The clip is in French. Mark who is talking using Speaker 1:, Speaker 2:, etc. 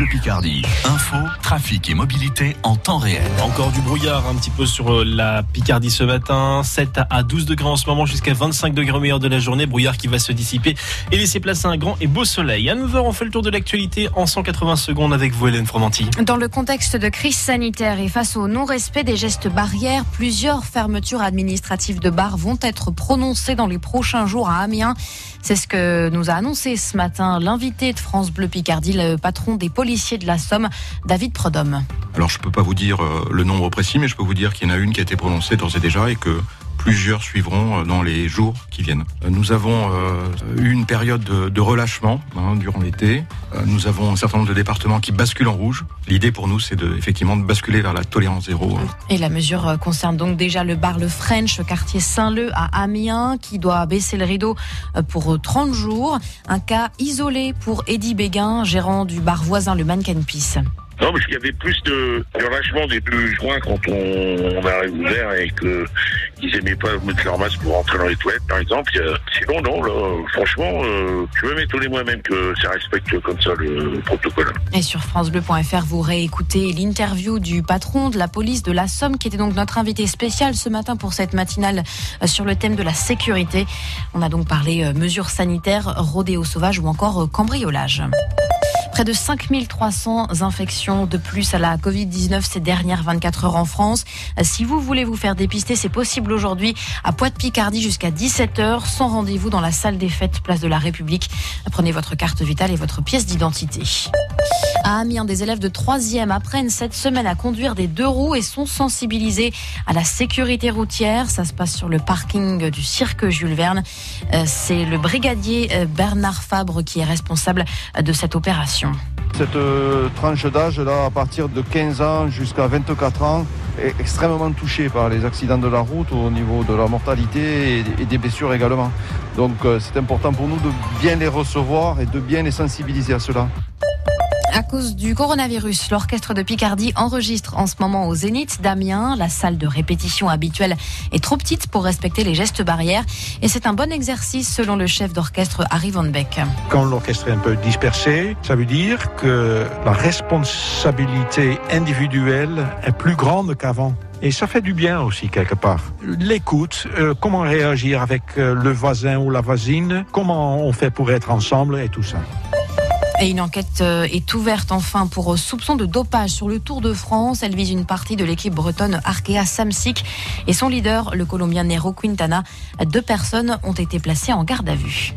Speaker 1: Bleu Picardie. Info, trafic et mobilité en temps réel.
Speaker 2: Encore du brouillard un petit peu sur euh, la Picardie ce matin. 7 à 12 degrés en ce moment jusqu'à 25 degrés au meilleur de la journée. Brouillard qui va se dissiper et laisser place à un grand et beau soleil. À 9h, on fait le tour de l'actualité en 180 secondes avec vous, Hélène Fromanti.
Speaker 3: Dans le contexte de crise sanitaire et face au non-respect des gestes barrières, plusieurs fermetures administratives de bars vont être prononcées dans les prochains jours à Amiens. C'est ce que nous a annoncé ce matin l'invité de France Bleu Picardie, le patron des policiers de la Somme, David Prodhomme.
Speaker 4: Alors je ne peux pas vous dire euh, le nombre précis, mais je peux vous dire qu'il y en a une qui a été prononcée d'ores et déjà et que plusieurs suivront euh, dans les jours qui viennent. Euh, nous avons eu une période de, relâchement hein, durant l'été. Nous avons un certain nombre de départements qui basculent en rouge. L'idée pour nous, c'est de, effectivement de basculer vers la tolérance zéro.
Speaker 3: Et la mesure concerne donc déjà le bar Le French, quartier Saint-Leu à Amiens, qui doit baisser le rideau pour 30 jours. Un cas isolé pour Eddie Béguin, gérant du bar voisin Le Mannequin Peace.
Speaker 5: Non, parce qu'il y avait plus de, relâchement des 2 juin quand on, on a ouvert et que ils aimaient pas mettre leur masque pour rentrer dans les toilettes, par exemple. Sinon, non, là, franchement, euh, je vais m'étonner moi-même que ça respecte comme ça le protocole.
Speaker 3: Et sur FranceBleu.fr, vous réécoutez l'interview du patron de la police de la Somme, qui était donc notre invité spécial ce matin pour cette matinale euh, sur le thème de la sécurité. On a donc parlé euh, mesures sanitaires, rodéo sauvage ou encore cambriolage. Près de 5300 infections de plus à la Covid-19 ces dernières 24 heures en France. Si vous voulez vous faire dépister, c'est possible aujourd'hui à Pointe-Picardie jusqu'à 17h sans rendez-vous dans la salle des fêtes, place de la République. Prenez votre carte vitale et votre pièce d'identité. À Amiens, des élèves de 3e apprennent cette semaine à conduire des deux roues et sont sensibilisés à la sécurité routière. Ça se passe sur le parking du cirque Jules Verne. Euh, c'est le brigadier euh, Bernard Fabre qui est responsable de cette opération.
Speaker 6: Cette euh, tranche d'âge, là, à partir de 15 ans jusqu'à 24 ans, est extrêmement touchée par les accidents de la route au niveau de la mortalité et des blessures également. Donc c'est important pour nous de bien les recevoir et de bien les sensibiliser à cela.
Speaker 3: À cause du coronavirus, l'orchestre de Picardie enregistre en ce moment au Zénith d'Amiens. La salle de répétition habituelle est trop petite pour respecter les gestes barrières et c'est un bon exercice selon le chef d'orchestre Harry Van Beck.
Speaker 7: Quand l'orchestre est un peu dispersé, ça veut dire que la responsabilité individuelle est plus grande qu'avant. Et ça fait du bien aussi quelque part. L'écoute, euh, comment réagir avec euh, le voisin ou la voisine, comment on fait pour être ensemble et tout ça.
Speaker 3: Et une enquête euh, est ouverte enfin pour soupçon de dopage sur le Tour de France. Elle vise une partie de l'équipe bretonne Arkea Samsic et son leader, le Colombien Nero Quintana. Deux personnes ont été placées en garde à vue.